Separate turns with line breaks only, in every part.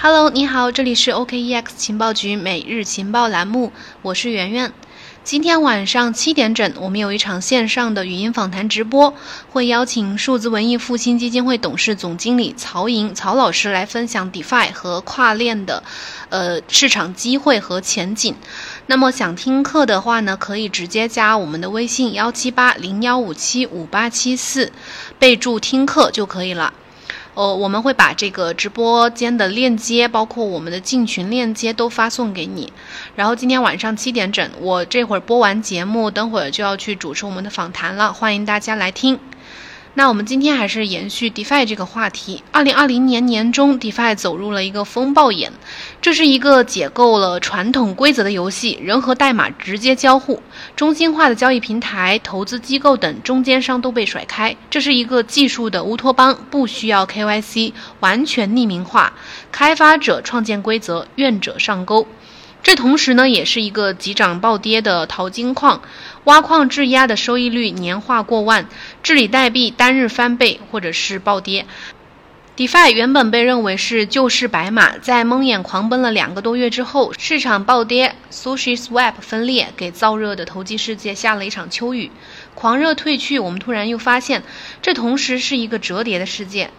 Hello，你好，这里是 OKEX 情报局每日情报栏目，我是圆圆。今天晚上七点整，我们有一场线上的语音访谈直播，会邀请数字文艺复兴基金会董事总经理曹莹曹老师来分享 DeFi 和跨链的呃市场机会和前景。那么想听课的话呢，可以直接加我们的微信幺七八零幺五七五八七四，备注听课就可以了。呃，我们会把这个直播间的链接，包括我们的进群链接都发送给你。然后今天晚上七点整，我这会儿播完节目，等会儿就要去主持我们的访谈了，欢迎大家来听。那我们今天还是延续 DeFi 这个话题。二零二零年年中，DeFi 走入了一个风暴眼。这是一个解构了传统规则的游戏，人和代码直接交互，中心化的交易平台、投资机构等中间商都被甩开。这是一个技术的乌托邦，不需要 KYC，完全匿名化，开发者创建规则，愿者上钩。这同时呢，也是一个急涨暴跌的淘金矿，挖矿质押的收益率年化过万，治理代币单日翻倍或者是暴跌。DeFi 原本被认为是救市白马，在蒙眼狂奔了两个多月之后，市场暴跌，SushiSwap 分裂，给燥热的投机世界下了一场秋雨。狂热退去，我们突然又发现，这同时是一个折叠的世界。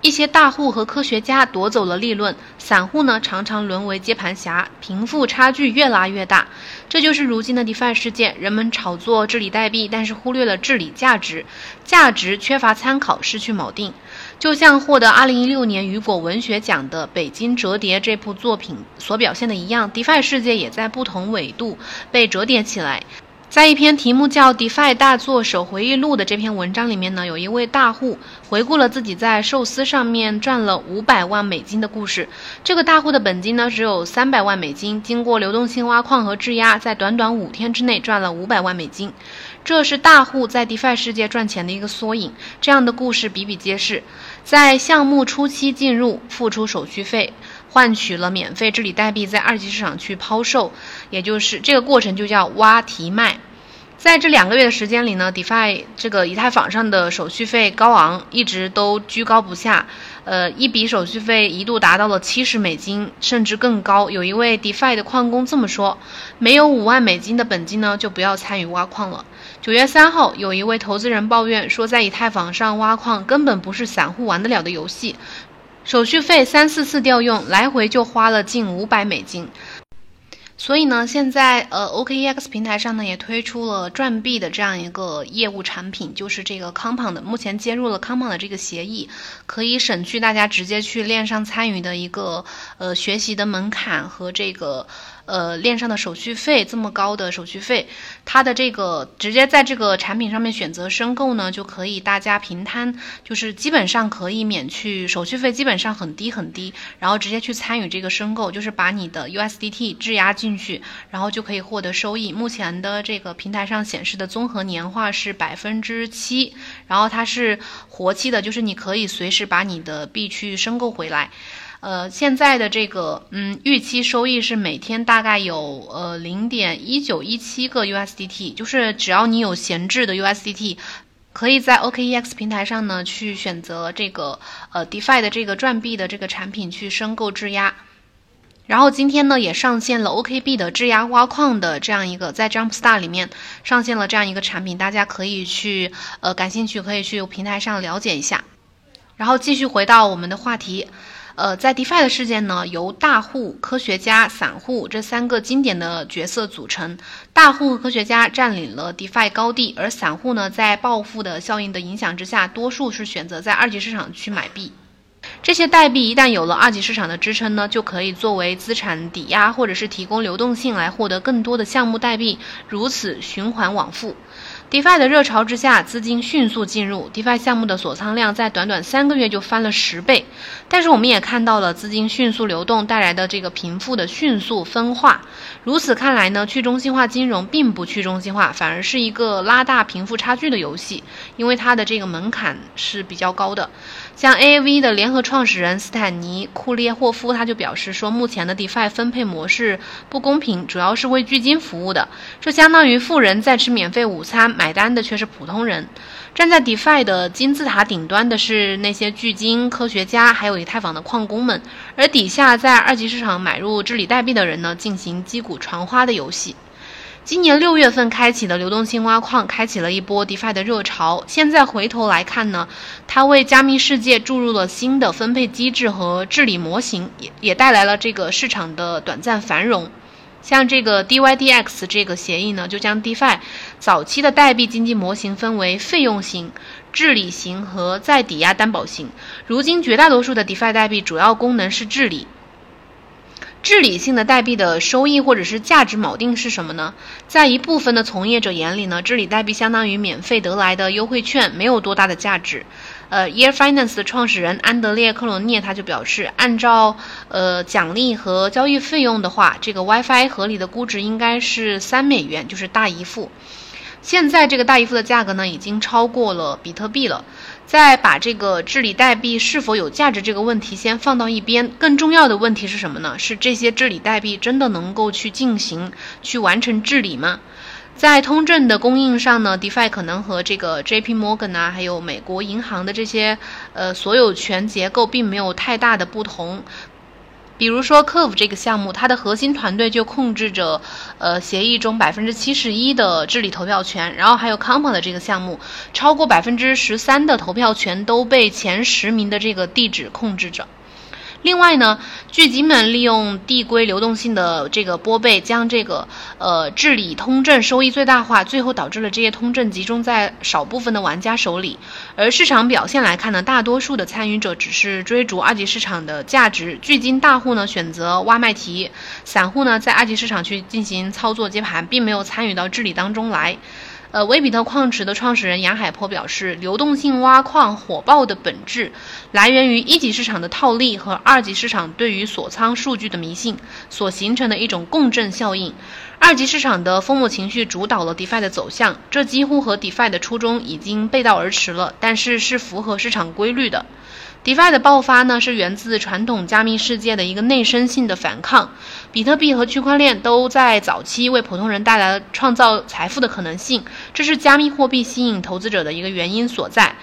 一些大户和科学家夺走了利润，散户呢常常沦为接盘侠，贫富差距越拉越大。这就是如今的 DeFi 世界，人们炒作治理代币，但是忽略了治理价值，价值缺乏参考，失去锚定。就像获得2016年雨果文学奖的《北京折叠》这部作品所表现的一样，DeFi 世界也在不同纬度被折叠起来。在一篇题目叫《DeFi 大作手回忆录》的这篇文章里面呢，有一位大户回顾了自己在寿司上面赚了五百万美金的故事。这个大户的本金呢只有三百万美金，经过流动性挖矿和质押，在短短五天之内赚了五百万美金。这是大户在 DeFi 世界赚钱的一个缩影。这样的故事比比皆是。在项目初期进入，付出手续费。换取了免费治理代币，在二级市场去抛售，也就是这个过程就叫挖提卖。在这两个月的时间里呢，DeFi 这个以太坊上的手续费高昂，一直都居高不下。呃，一笔手续费一度达到了七十美金，甚至更高。有一位 DeFi 的矿工这么说：“没有五万美金的本金呢，就不要参与挖矿了。”九月三号，有一位投资人抱怨说，在以太坊上挖矿根本不是散户玩得了的游戏。手续费三四次调用，来回就花了近五百美金。所以呢，现在呃，OKEX 平台上呢也推出了赚币的这样一个业务产品，就是这个 Compound，目前接入了 Compound 的这个协议，可以省去大家直接去链上参与的一个呃学习的门槛和这个。呃，链上的手续费这么高的手续费，它的这个直接在这个产品上面选择申购呢，就可以大家平摊，就是基本上可以免去手续费，基本上很低很低，然后直接去参与这个申购，就是把你的 USDT 质押进去，然后就可以获得收益。目前的这个平台上显示的综合年化是百分之七，然后它是活期的，就是你可以随时把你的币去申购回来。呃，现在的这个，嗯，预期收益是每天大概有呃零点一九一七个 USDT，就是只要你有闲置的 USDT，可以在 OKEX 平台上呢去选择这个呃 DeFi 的这个转币的这个产品去申购质押。然后今天呢也上线了 OKB 的质押挖矿的这样一个，在 Jumpstar 里面上线了这样一个产品，大家可以去呃感兴趣可以去平台上了解一下。然后继续回到我们的话题。呃，在 DeFi 的事件呢，由大户、科学家、散户这三个经典的角色组成。大户和科学家占领了 DeFi 高地，而散户呢，在暴富的效应的影响之下，多数是选择在二级市场去买币。这些代币一旦有了二级市场的支撑呢，就可以作为资产抵押，或者是提供流动性来获得更多的项目代币，如此循环往复。DeFi 的热潮之下，资金迅速进入 DeFi 项目的锁仓量在短短三个月就翻了十倍。但是我们也看到了资金迅速流动带来的这个贫富的迅速分化。如此看来呢，去中心化金融并不去中心化，反而是一个拉大贫富差距的游戏，因为它的这个门槛是比较高的。像 AAV 的联合创始人斯坦尼库列霍夫他就表示说，目前的 DeFi 分配模式不公平，主要是为巨金服务的，这相当于富人在吃免费午餐，买单的却是普通人。站在 DeFi 的金字塔顶端的是那些巨金科学家，还有以太坊的矿工们，而底下在二级市场买入治理代币的人呢，进行击鼓传花的游戏。今年六月份开启的流动性挖矿，开启了一波 DeFi 的热潮。现在回头来看呢，它为加密世界注入了新的分配机制和治理模型，也也带来了这个市场的短暂繁荣。像这个 DYDX 这个协议呢，就将 DeFi 早期的代币经济模型分为费用型、治理型和再抵押担保型。如今绝大多数的 DeFi 代币主要功能是治理。治理性的代币的收益或者是价值锚定是什么呢？在一部分的从业者眼里呢，治理代币相当于免费得来的优惠券，没有多大的价值。呃，Year Finance 的创始人安德烈克罗涅他就表示，按照呃奖励和交易费用的话，这个 WiFi 合理的估值应该是三美元，就是大姨付。现在这个大姨夫的价格呢，已经超过了比特币了。再把这个治理代币是否有价值这个问题先放到一边，更重要的问题是什么呢？是这些治理代币真的能够去进行、去完成治理吗？在通证的供应上呢，DeFi 可能和这个 JP Morgan 啊，还有美国银行的这些呃所有权结构并没有太大的不同。比如说，Curve 这个项目，它的核心团队就控制着，呃，协议中百分之七十一的治理投票权。然后还有 Compound 这个项目，超过百分之十三的投票权都被前十名的这个地址控制着。另外呢，巨鲸们利用递归流动性的这个拨备，将这个呃治理通证收益最大化，最后导致了这些通证集中在少部分的玩家手里。而市场表现来看呢，大多数的参与者只是追逐二级市场的价值，巨金大户呢选择挖卖提，散户呢在二级市场去进行操作接盘，并没有参与到治理当中来。呃，威比特矿池的创始人杨海波表示，流动性挖矿火爆的本质来源于一级市场的套利和二级市场对于锁仓数据的迷信所形成的一种共振效应。二级市场的疯魔情绪主导了 DeFi 的走向，这几乎和 DeFi 的初衷已经背道而驰了，但是是符合市场规律的。DeFi 的爆发呢，是源自传统加密世界的一个内生性的反抗。比特币和区块链都在早期为普通人带来了创造财富的可能性，这是加密货币吸引投资者的一个原因所在。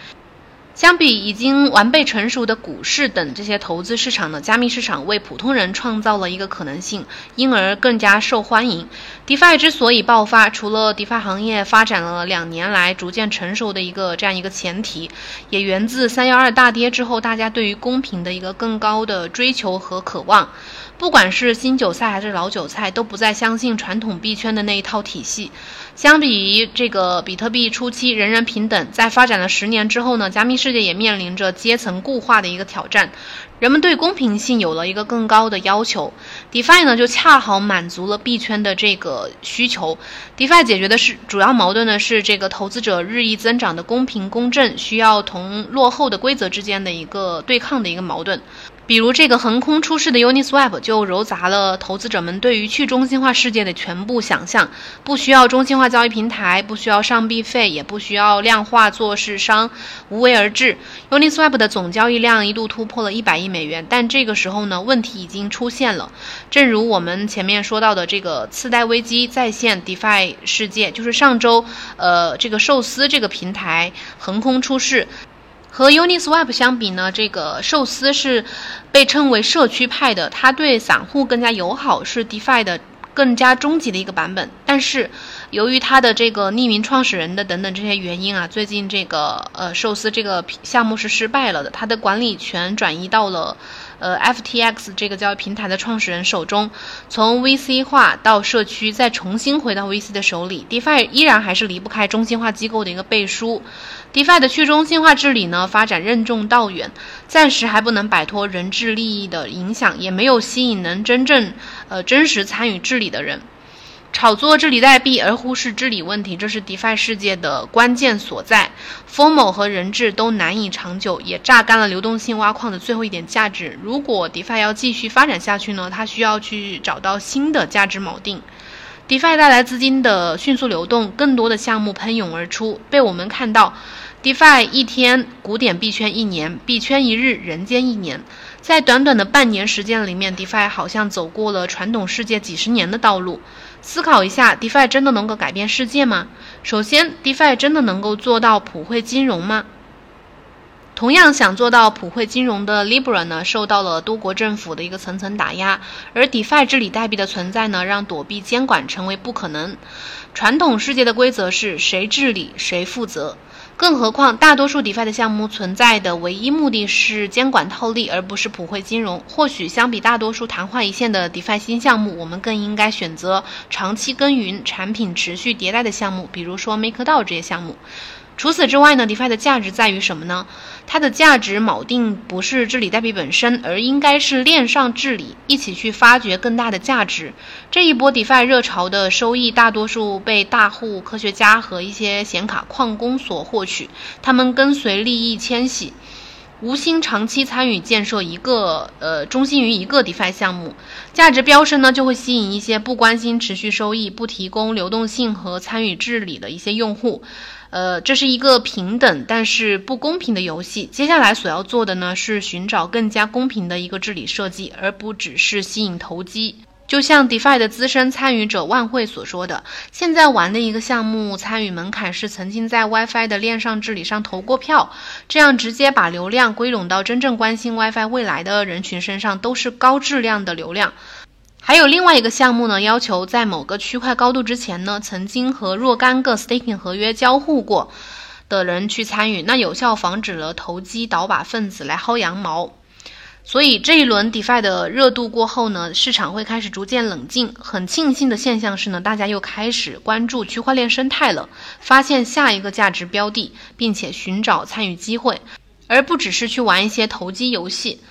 相比已经完备成熟的股市等这些投资市场呢，加密市场为普通人创造了一个可能性，因而更加受欢迎。DeFi 之所以爆发，除了 DeFi 行业发展了两年来逐渐成熟的一个这样一个前提，也源自三幺二大跌之后大家对于公平的一个更高的追求和渴望。不管是新韭菜还是老韭菜，都不再相信传统币圈的那一套体系。相比于这个比特币初期人人平等，在发展了十年之后呢，加密世界也面临着阶层固化的一个挑战，人们对公平性有了一个更高的要求。DeFi 呢，就恰好满足了币圈的这个需求。DeFi 解决的是主要矛盾呢，是这个投资者日益增长的公平公正需要同落后的规则之间的一个对抗的一个矛盾。比如这个横空出世的 Uniswap 就揉杂了投资者们对于去中心化世界的全部想象，不需要中心化交易平台，不需要上币费，也不需要量化做市商，无为而治。Uniswap 的总交易量一度突破了一百亿美元，但这个时候呢，问题已经出现了。正如我们前面说到的，这个次贷危机再现 DeFi 世界，就是上周，呃，这个寿司这个平台横空出世。和 Uniswap 相比呢，这个寿司是被称为社区派的，它对散户更加友好，是 DeFi 的更加终极的一个版本。但是，由于它的这个匿名创始人的等等这些原因啊，最近这个呃寿司这个项目是失败了的，它的管理权转移到了。呃，FTX 这个交易平台的创始人手中，从 VC 化到社区，再重新回到 VC 的手里，DeFi 依然还是离不开中心化机构的一个背书。DeFi 的去中心化治理呢，发展任重道远，暂时还不能摆脱人治利益的影响，也没有吸引能真正呃真实参与治理的人。炒作治理代币而忽视治理问题，这是 DeFi 世界的关键所在。FOMO 和人质都难以长久，也榨干了流动性挖矿的最后一点价值。如果 DeFi 要继续发展下去呢？它需要去找到新的价值锚定。DeFi 带来资金的迅速流动，更多的项目喷涌而出，被我们看到。DeFi 一天，古典币圈一年，币圈一日，人间一年。在短短的半年时间里面，DeFi 好像走过了传统世界几十年的道路。思考一下，DeFi 真的能够改变世界吗？首先，DeFi 真的能够做到普惠金融吗？同样想做到普惠金融的 Libra 呢，受到了多国政府的一个层层打压，而 DeFi 治理代币的存在呢，让躲避监管成为不可能。传统世界的规则是谁治理谁负责。更何况，大多数 DeFi 的项目存在的唯一目的是监管套利，而不是普惠金融。或许相比大多数昙花一现的 DeFi 新项目，我们更应该选择长期耕耘、产品持续迭代的项目，比如说 MakerDAO 这些项目。除此之外呢，DeFi 的价值在于什么呢？它的价值锚定不是治理代币本身，而应该是链上治理，一起去发掘更大的价值。这一波 DeFi 热潮的收益，大多数被大户、科学家和一些显卡矿工所获取，他们跟随利益迁徙。无心长期参与建设一个呃中心于一个 DeFi 项目，价值飙升呢，就会吸引一些不关心持续收益、不提供流动性和参与治理的一些用户。呃，这是一个平等但是不公平的游戏。接下来所要做的呢，是寻找更加公平的一个治理设计，而不只是吸引投机。就像 DeFi 的资深参与者万汇所说的，现在玩的一个项目参与门槛是曾经在 WiFi 的链上治理上投过票，这样直接把流量归拢到真正关心 WiFi 未来的人群身上，都是高质量的流量。还有另外一个项目呢，要求在某个区块高度之前呢，曾经和若干个 staking 合约交互过的人去参与，那有效防止了投机倒把分子来薅羊毛。所以这一轮 DeFi 的热度过后呢，市场会开始逐渐冷静。很庆幸的现象是呢，大家又开始关注区块链生态了，发现下一个价值标的，并且寻找参与机会，而不只是去玩一些投机游戏。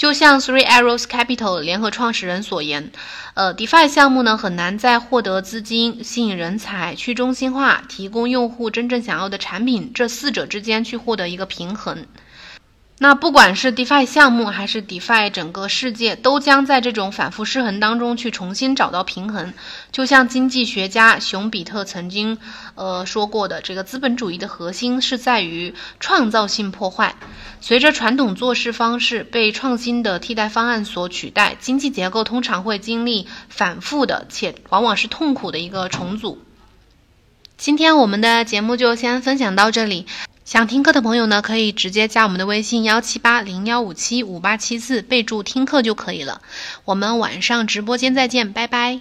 就像 Three Arrows Capital 联合创始人所言，呃，DeFi 项目呢很难在获得资金、吸引人才、去中心化、提供用户真正想要的产品这四者之间去获得一个平衡。那不管是 DeFi 项目还是 DeFi 整个世界，都将在这种反复失衡当中去重新找到平衡。就像经济学家熊彼特曾经呃说过的，这个资本主义的核心是在于创造性破坏。随着传统做事方式被创新的替代方案所取代，经济结构通常会经历反复的且往往是痛苦的一个重组。今天我们的节目就先分享到这里。想听课的朋友呢，可以直接加我们的微信幺七八零幺五七五八七四，备注听课就可以了。我们晚上直播间再见，拜拜。